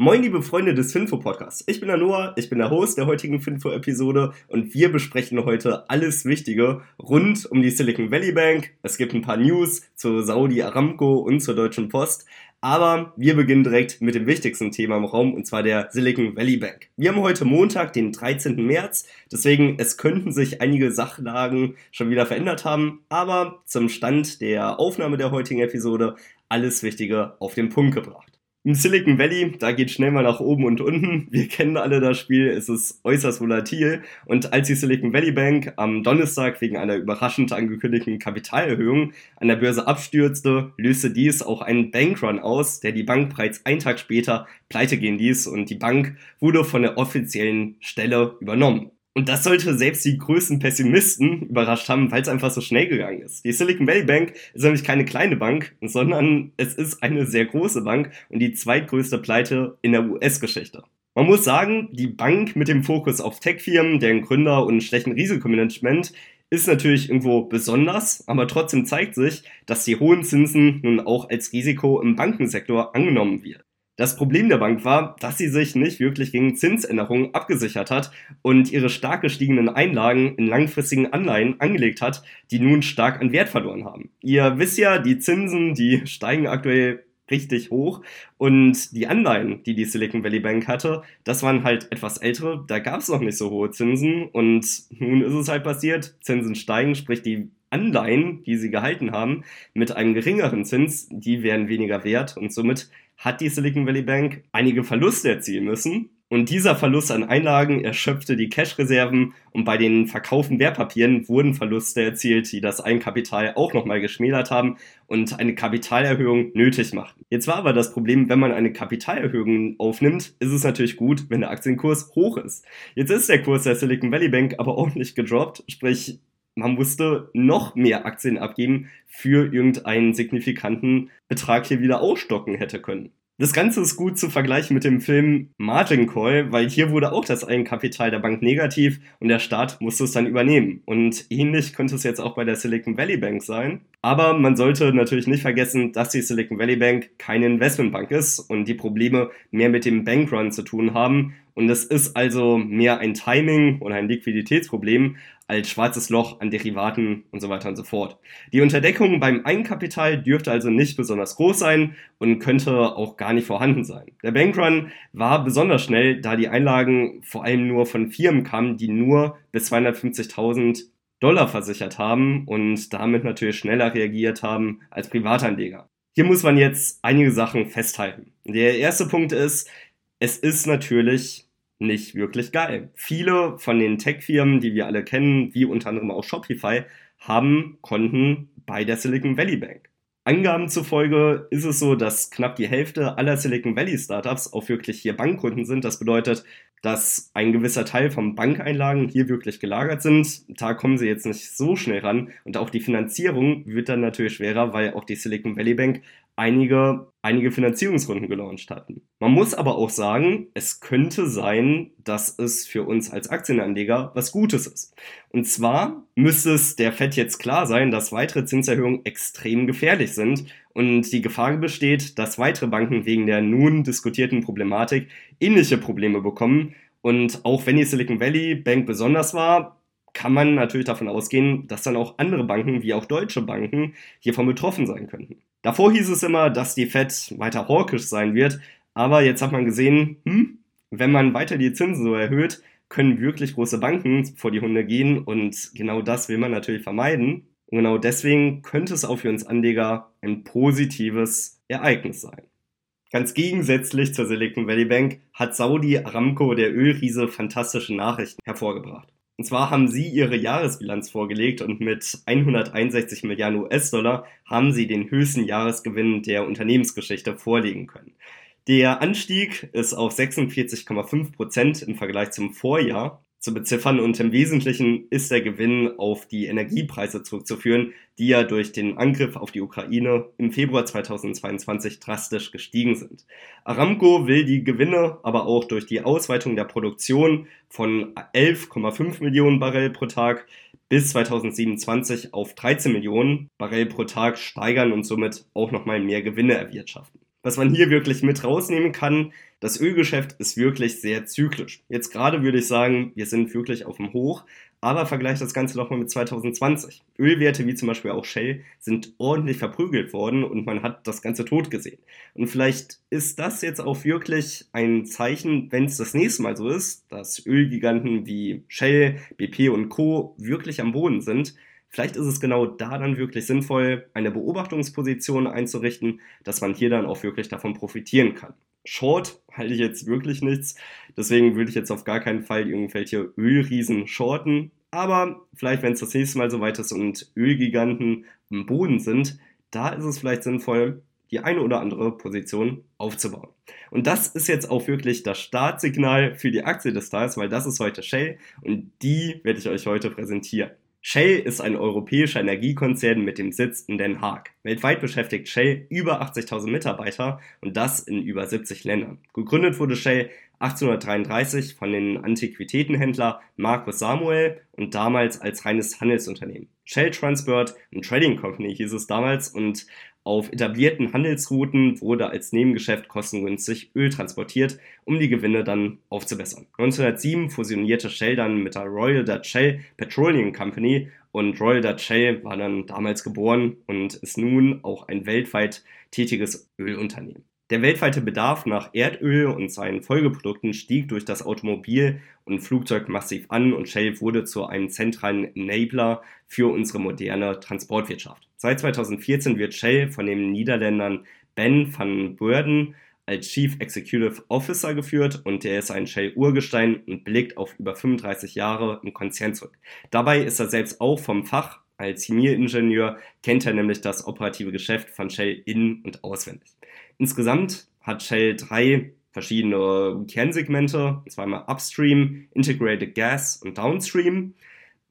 Moin, liebe Freunde des Finfo-Podcasts. Ich bin der Noah, ich bin der Host der heutigen Finfo-Episode und wir besprechen heute alles Wichtige rund um die Silicon Valley Bank. Es gibt ein paar News zu Saudi Aramco und zur Deutschen Post. Aber wir beginnen direkt mit dem wichtigsten Thema im Raum und zwar der Silicon Valley Bank. Wir haben heute Montag, den 13. März, deswegen es könnten sich einige Sachlagen schon wieder verändert haben, aber zum Stand der Aufnahme der heutigen Episode alles Wichtige auf den Punkt gebracht. Im Silicon Valley, da geht schnell mal nach oben und unten. Wir kennen alle das Spiel, es ist äußerst volatil. Und als die Silicon Valley Bank am Donnerstag wegen einer überraschend angekündigten Kapitalerhöhung an der Börse abstürzte, löste dies auch einen Bankrun aus, der die Bank bereits einen Tag später pleite gehen ließ und die Bank wurde von der offiziellen Stelle übernommen. Und das sollte selbst die größten Pessimisten überrascht haben, weil es einfach so schnell gegangen ist. Die Silicon Valley Bank ist nämlich keine kleine Bank, sondern es ist eine sehr große Bank und die zweitgrößte Pleite in der US-Geschichte. Man muss sagen, die Bank mit dem Fokus auf Tech-Firmen, deren Gründer und schlechten Risikomanagement ist natürlich irgendwo besonders, aber trotzdem zeigt sich, dass die hohen Zinsen nun auch als Risiko im Bankensektor angenommen wird. Das Problem der Bank war, dass sie sich nicht wirklich gegen Zinsänderungen abgesichert hat und ihre stark gestiegenen Einlagen in langfristigen Anleihen angelegt hat, die nun stark an Wert verloren haben. Ihr wisst ja, die Zinsen, die steigen aktuell richtig hoch und die Anleihen, die die Silicon Valley Bank hatte, das waren halt etwas ältere, da gab es noch nicht so hohe Zinsen und nun ist es halt passiert, Zinsen steigen, sprich die Anleihen, die sie gehalten haben, mit einem geringeren Zins, die wären weniger wert und somit hat die Silicon Valley Bank einige Verluste erzielen müssen. Und dieser Verlust an Einlagen erschöpfte die Cash-Reserven und bei den verkauften Wertpapieren wurden Verluste erzielt, die das Eigenkapital auch nochmal geschmälert haben und eine Kapitalerhöhung nötig machten. Jetzt war aber das Problem, wenn man eine Kapitalerhöhung aufnimmt, ist es natürlich gut, wenn der Aktienkurs hoch ist. Jetzt ist der Kurs der Silicon Valley Bank aber ordentlich gedroppt, sprich man musste noch mehr Aktien abgeben für irgendeinen signifikanten Betrag hier wieder ausstocken hätte können. Das Ganze ist gut zu vergleichen mit dem Film Margin Call, weil hier wurde auch das Eigenkapital der Bank negativ und der Staat musste es dann übernehmen. Und ähnlich könnte es jetzt auch bei der Silicon Valley Bank sein. Aber man sollte natürlich nicht vergessen, dass die Silicon Valley Bank keine Investmentbank ist und die Probleme mehr mit dem Bankrun zu tun haben und es ist also mehr ein Timing oder ein Liquiditätsproblem als schwarzes Loch an Derivaten und so weiter und so fort. Die Unterdeckung beim Eigenkapital dürfte also nicht besonders groß sein und könnte auch gar nicht vorhanden sein. Der Bankrun war besonders schnell, da die Einlagen vor allem nur von Firmen kamen, die nur bis 250.000 Dollar versichert haben und damit natürlich schneller reagiert haben als Privatanleger. Hier muss man jetzt einige Sachen festhalten. Der erste Punkt ist, es ist natürlich nicht wirklich geil. Viele von den Tech-Firmen, die wir alle kennen, wie unter anderem auch Shopify, haben Konten bei der Silicon Valley Bank. Angaben zufolge ist es so, dass knapp die Hälfte aller Silicon Valley Startups auch wirklich hier Bankkunden sind. Das bedeutet, dass ein gewisser Teil von Bankeinlagen hier wirklich gelagert sind. Da kommen sie jetzt nicht so schnell ran und auch die Finanzierung wird dann natürlich schwerer, weil auch die Silicon Valley Bank einige, einige Finanzierungsrunden gelauncht hatten. Man muss aber auch sagen, es könnte sein, dass es für uns als Aktienanleger was Gutes ist. Und zwar müsste es der FED jetzt klar sein, dass weitere Zinserhöhungen extrem gefährlich sind und die Gefahr besteht, dass weitere Banken wegen der nun diskutierten Problematik ähnliche Probleme bekommen. Und auch wenn die Silicon Valley Bank besonders war, kann man natürlich davon ausgehen, dass dann auch andere Banken, wie auch deutsche Banken, hiervon betroffen sein könnten. Davor hieß es immer, dass die Fed weiter hawkisch sein wird, aber jetzt hat man gesehen, hm, wenn man weiter die Zinsen so erhöht, können wirklich große Banken vor die Hunde gehen und genau das will man natürlich vermeiden. Und genau deswegen könnte es auch für uns Anleger ein positives Ereignis sein. Ganz gegensätzlich zur Silicon Valley Bank hat Saudi Aramco, der Ölriese, fantastische Nachrichten hervorgebracht. Und zwar haben sie ihre Jahresbilanz vorgelegt und mit 161 Milliarden US-Dollar haben sie den höchsten Jahresgewinn der Unternehmensgeschichte vorlegen können. Der Anstieg ist auf 46,5 Prozent im Vergleich zum Vorjahr zu beziffern und im Wesentlichen ist der Gewinn auf die Energiepreise zurückzuführen, die ja durch den Angriff auf die Ukraine im Februar 2022 drastisch gestiegen sind. Aramco will die Gewinne aber auch durch die Ausweitung der Produktion von 11,5 Millionen Barrel pro Tag bis 2027 auf 13 Millionen Barrel pro Tag steigern und somit auch nochmal mehr Gewinne erwirtschaften. Was man hier wirklich mit rausnehmen kann, das Ölgeschäft ist wirklich sehr zyklisch. Jetzt gerade würde ich sagen, wir sind wirklich auf dem Hoch, aber vergleicht das Ganze doch mal mit 2020. Ölwerte wie zum Beispiel auch Shell sind ordentlich verprügelt worden und man hat das Ganze tot gesehen. Und vielleicht ist das jetzt auch wirklich ein Zeichen, wenn es das nächste Mal so ist, dass Ölgiganten wie Shell, BP und Co. wirklich am Boden sind, Vielleicht ist es genau da dann wirklich sinnvoll, eine Beobachtungsposition einzurichten, dass man hier dann auch wirklich davon profitieren kann. Short halte ich jetzt wirklich nichts, deswegen würde ich jetzt auf gar keinen Fall irgendwelche Ölriesen shorten. Aber vielleicht, wenn es das nächste Mal so weit ist und Ölgiganten am Boden sind, da ist es vielleicht sinnvoll, die eine oder andere Position aufzubauen. Und das ist jetzt auch wirklich das Startsignal für die Aktie des Tages, weil das ist heute Shell und die werde ich euch heute präsentieren. Shell ist ein europäischer Energiekonzern mit dem Sitz in Den Haag. Weltweit beschäftigt Shell über 80.000 Mitarbeiter und das in über 70 Ländern. Gegründet wurde Shell 1833 von den Antiquitätenhändler Marcus Samuel und damals als reines Handelsunternehmen. Shell Transport and Trading Company hieß es damals und auf etablierten Handelsrouten wurde als Nebengeschäft kostengünstig Öl transportiert, um die Gewinne dann aufzubessern. 1907 fusionierte Shell dann mit der Royal Dutch Shell Petroleum Company und Royal Dutch Shell war dann damals geboren und ist nun auch ein weltweit tätiges Ölunternehmen. Der weltweite Bedarf nach Erdöl und seinen Folgeprodukten stieg durch das Automobil und Flugzeug massiv an und Shell wurde zu einem zentralen Enabler für unsere moderne Transportwirtschaft. Seit 2014 wird Shell von den Niederländern Ben van Beurden als Chief Executive Officer geführt und der ist ein Shell-Urgestein und blickt auf über 35 Jahre im Konzern zurück. Dabei ist er selbst auch vom Fach als Chemieingenieur, kennt er nämlich das operative Geschäft von Shell in- und auswendig. Insgesamt hat Shell drei verschiedene Kernsegmente, einmal Upstream, Integrated Gas und Downstream.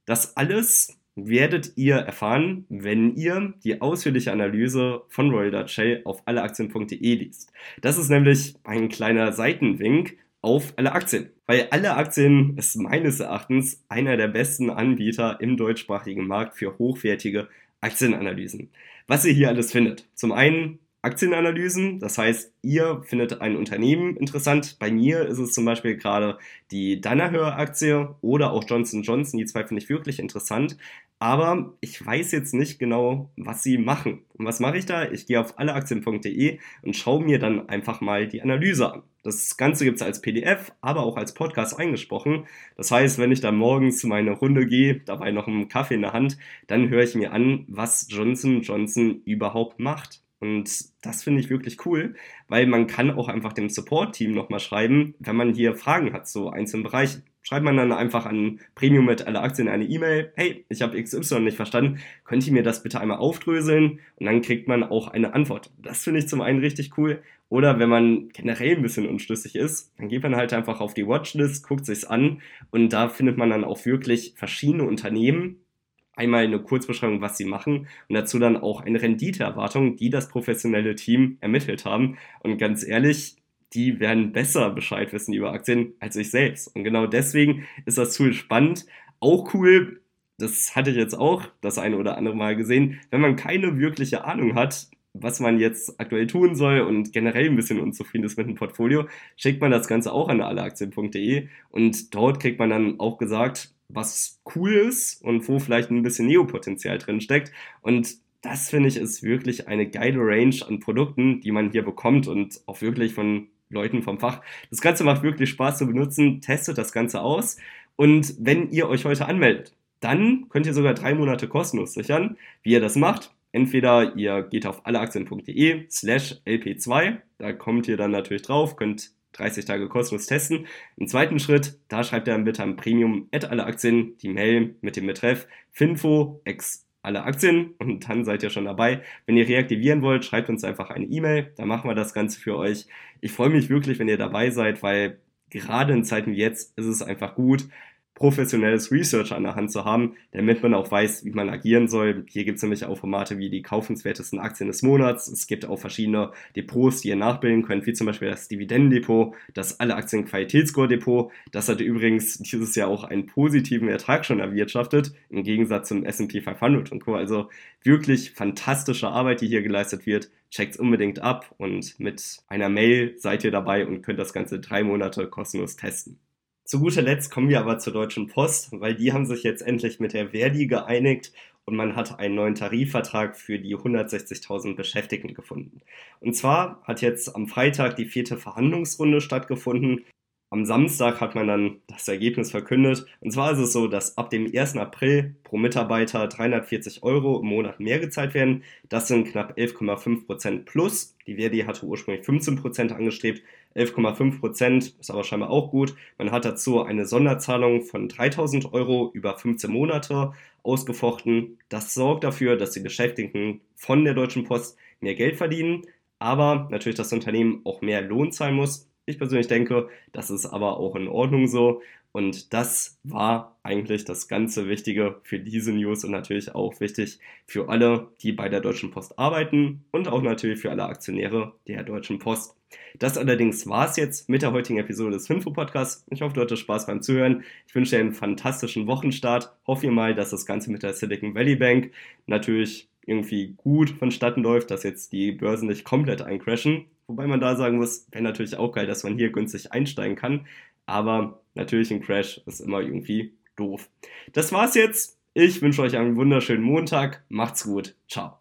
Das alles werdet ihr erfahren, wenn ihr die ausführliche Analyse von Royal Dutch Shell auf alleaktien.de liest. Das ist nämlich ein kleiner Seitenwink auf alle Aktien. Weil alle Aktien ist meines Erachtens einer der besten Anbieter im deutschsprachigen Markt für hochwertige Aktienanalysen. Was ihr hier alles findet. Zum einen Aktienanalysen. Das heißt, ihr findet ein Unternehmen interessant. Bei mir ist es zum Beispiel gerade die Danaher-Aktie oder auch Johnson Johnson. Die zwei finde ich wirklich interessant. Aber ich weiß jetzt nicht genau, was sie machen. Und was mache ich da? Ich gehe auf alleaktien.de und schaue mir dann einfach mal die Analyse an. Das Ganze gibt es als PDF, aber auch als Podcast eingesprochen. Das heißt, wenn ich dann morgens zu meiner Runde gehe, dabei noch einen Kaffee in der Hand, dann höre ich mir an, was Johnson Johnson überhaupt macht. Und das finde ich wirklich cool, weil man kann auch einfach dem Support-Team nochmal schreiben, wenn man hier Fragen hat zu einzelnen Bereichen. Schreibt man dann einfach an Premium mit alle Aktien eine E-Mail, hey, ich habe XY nicht verstanden, könnt ihr mir das bitte einmal aufdröseln? Und dann kriegt man auch eine Antwort. Das finde ich zum einen richtig cool. Oder wenn man generell ein bisschen unschlüssig ist, dann geht man halt einfach auf die Watchlist, guckt sich's an und da findet man dann auch wirklich verschiedene Unternehmen, einmal eine Kurzbeschreibung, was sie machen und dazu dann auch eine Renditeerwartung, die das professionelle Team ermittelt haben. Und ganz ehrlich, die werden besser Bescheid wissen über Aktien als ich selbst. Und genau deswegen ist das Tool spannend. Auch cool, das hatte ich jetzt auch das eine oder andere Mal gesehen, wenn man keine wirkliche Ahnung hat, was man jetzt aktuell tun soll und generell ein bisschen unzufrieden ist mit dem Portfolio, schickt man das Ganze auch an alleaktien.de und dort kriegt man dann auch gesagt, was cool ist und wo vielleicht ein bisschen Neopotenzial drin steckt. Und das finde ich ist wirklich eine geile Range an Produkten, die man hier bekommt und auch wirklich von Leuten vom Fach. Das Ganze macht wirklich Spaß zu benutzen. Testet das Ganze aus. Und wenn ihr euch heute anmeldet, dann könnt ihr sogar drei Monate kostenlos sichern. Wie ihr das macht, entweder ihr geht auf alleaktien.de slash lp2, da kommt ihr dann natürlich drauf, könnt 30 Tage kostenlos testen. Im zweiten Schritt, da schreibt ihr dann bitte am Premium at alle Aktien die Mail mit dem Betreff Finfo x alle Aktien und dann seid ihr schon dabei. Wenn ihr reaktivieren wollt, schreibt uns einfach eine E-Mail, da machen wir das Ganze für euch. Ich freue mich wirklich, wenn ihr dabei seid, weil gerade in Zeiten wie jetzt ist es einfach gut, professionelles Research an der Hand zu haben, damit man auch weiß, wie man agieren soll. Hier gibt es nämlich auch Formate wie die kaufenswertesten Aktien des Monats. Es gibt auch verschiedene Depots, die ihr nachbilden könnt, wie zum Beispiel das Dividendendepot, das alle Aktien Qualitätsscore Depot. Das hat übrigens dieses Jahr auch einen positiven Ertrag schon erwirtschaftet, im Gegensatz zum S&P 500 und Co. Also wirklich fantastische Arbeit, die hier geleistet wird. checkt's unbedingt ab und mit einer Mail seid ihr dabei und könnt das Ganze drei Monate kostenlos testen. Zu guter Letzt kommen wir aber zur Deutschen Post, weil die haben sich jetzt endlich mit der Verdi geeinigt und man hat einen neuen Tarifvertrag für die 160.000 Beschäftigten gefunden. Und zwar hat jetzt am Freitag die vierte Verhandlungsrunde stattgefunden am Samstag hat man dann das Ergebnis verkündet. Und zwar ist es so, dass ab dem 1. April pro Mitarbeiter 340 Euro im Monat mehr gezahlt werden. Das sind knapp 11,5 Prozent plus. Die Verdi hatte ursprünglich 15 Prozent angestrebt. 11,5 Prozent ist aber scheinbar auch gut. Man hat dazu eine Sonderzahlung von 3000 Euro über 15 Monate ausgefochten. Das sorgt dafür, dass die Beschäftigten von der Deutschen Post mehr Geld verdienen, aber natürlich das Unternehmen auch mehr Lohn zahlen muss. Ich persönlich denke, das ist aber auch in Ordnung so. Und das war eigentlich das ganze Wichtige für diese News und natürlich auch wichtig für alle, die bei der Deutschen Post arbeiten und auch natürlich für alle Aktionäre der Deutschen Post. Das allerdings war es jetzt mit der heutigen Episode des Finfo Podcasts. Ich hoffe, du hattest Spaß beim Zuhören. Ich wünsche dir einen fantastischen Wochenstart. Hoffe mal, dass das Ganze mit der Silicon Valley Bank natürlich irgendwie gut vonstatten läuft, dass jetzt die Börsen nicht komplett eincrashen. Wobei man da sagen muss, wäre natürlich auch geil, dass man hier günstig einsteigen kann. Aber natürlich ein Crash ist immer irgendwie doof. Das war's jetzt. Ich wünsche euch einen wunderschönen Montag. Macht's gut. Ciao.